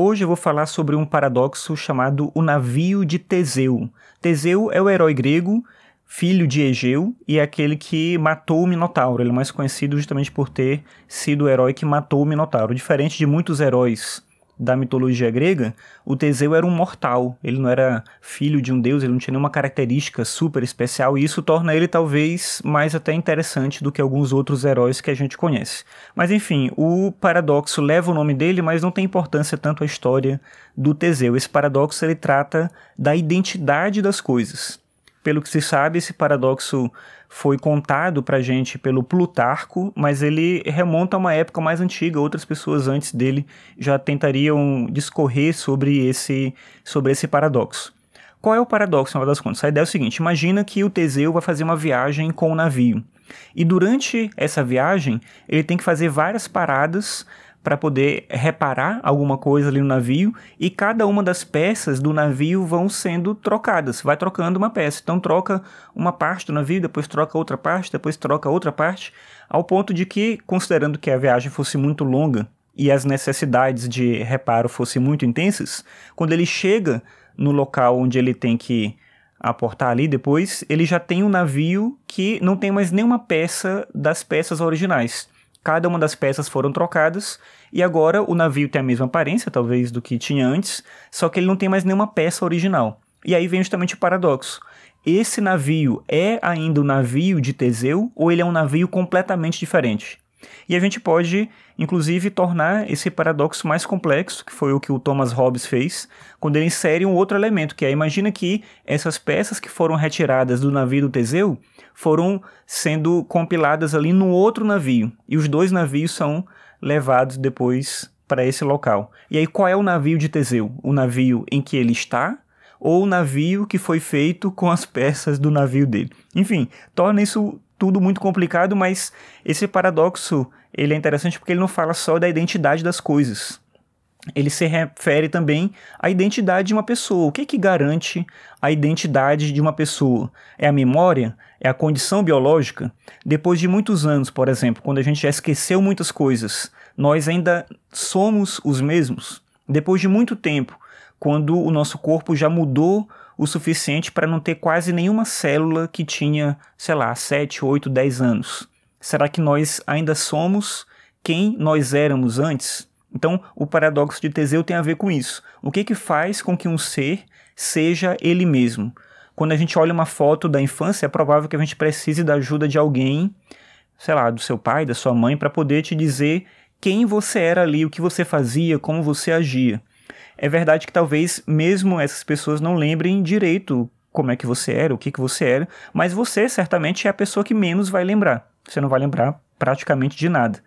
Hoje eu vou falar sobre um paradoxo chamado o navio de Teseu. Teseu é o herói grego, filho de Egeu, e é aquele que matou o Minotauro. Ele é mais conhecido justamente por ter sido o herói que matou o Minotauro. Diferente de muitos heróis da mitologia grega, o Teseu era um mortal. Ele não era filho de um deus, ele não tinha nenhuma característica super especial, e isso torna ele talvez mais até interessante do que alguns outros heróis que a gente conhece. Mas enfim, o paradoxo leva o nome dele, mas não tem importância tanto a história do Teseu. Esse paradoxo ele trata da identidade das coisas. Pelo que se sabe, esse paradoxo foi contado para gente pelo Plutarco, mas ele remonta a uma época mais antiga. Outras pessoas antes dele já tentariam discorrer sobre esse, sobre esse paradoxo. Qual é o paradoxo, no final das contas? A ideia é o seguinte: imagina que o Teseu vai fazer uma viagem com o navio. E durante essa viagem, ele tem que fazer várias paradas para poder reparar alguma coisa ali no navio e cada uma das peças do navio vão sendo trocadas, vai trocando uma peça. Então troca uma parte do navio, depois troca outra parte, depois troca outra parte, ao ponto de que, considerando que a viagem fosse muito longa e as necessidades de reparo fossem muito intensas, quando ele chega no local onde ele tem que aportar ali depois, ele já tem um navio que não tem mais nenhuma peça das peças originais. Cada uma das peças foram trocadas e agora o navio tem a mesma aparência, talvez, do que tinha antes, só que ele não tem mais nenhuma peça original. E aí vem justamente o paradoxo. Esse navio é ainda o navio de Teseu ou ele é um navio completamente diferente? E a gente pode, inclusive, tornar esse paradoxo mais complexo, que foi o que o Thomas Hobbes fez, quando ele insere um outro elemento, que é, imagina que essas peças que foram retiradas do navio do Teseu foram sendo compiladas ali no outro navio, e os dois navios são levados depois para esse local. E aí qual é o navio de Teseu? O navio em que ele está ou o navio que foi feito com as peças do navio dele? Enfim, torna isso tudo muito complicado, mas esse paradoxo ele é interessante porque ele não fala só da identidade das coisas. Ele se refere também à identidade de uma pessoa. O que, que garante a identidade de uma pessoa? É a memória? É a condição biológica? Depois de muitos anos, por exemplo, quando a gente já esqueceu muitas coisas, nós ainda somos os mesmos? Depois de muito tempo, quando o nosso corpo já mudou o suficiente para não ter quase nenhuma célula que tinha, sei lá, 7, 8, 10 anos. Será que nós ainda somos quem nós éramos antes? Então, o paradoxo de Teseu tem a ver com isso. O que que faz com que um ser seja ele mesmo? Quando a gente olha uma foto da infância, é provável que a gente precise da ajuda de alguém, sei lá, do seu pai, da sua mãe, para poder te dizer quem você era ali, o que você fazia, como você agia. É verdade que talvez mesmo essas pessoas não lembrem direito como é que você era, o que, que você era, mas você certamente é a pessoa que menos vai lembrar. Você não vai lembrar praticamente de nada.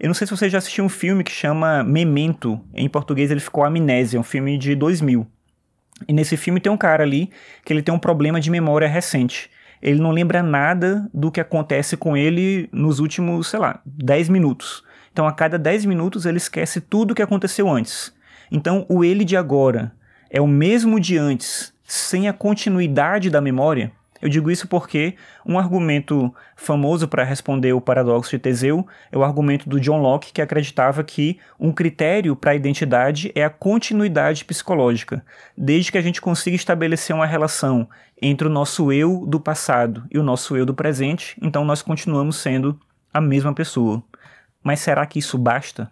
Eu não sei se você já assistiu um filme que chama Memento, em português ele ficou Amnésia, um filme de 2000. E nesse filme tem um cara ali que ele tem um problema de memória recente. Ele não lembra nada do que acontece com ele nos últimos, sei lá, 10 minutos. Então a cada 10 minutos ele esquece tudo o que aconteceu antes. Então, o ele de agora é o mesmo de antes, sem a continuidade da memória? Eu digo isso porque um argumento famoso para responder o paradoxo de Teseu é o argumento do John Locke, que acreditava que um critério para a identidade é a continuidade psicológica. Desde que a gente consiga estabelecer uma relação entre o nosso eu do passado e o nosso eu do presente, então nós continuamos sendo a mesma pessoa. Mas será que isso basta?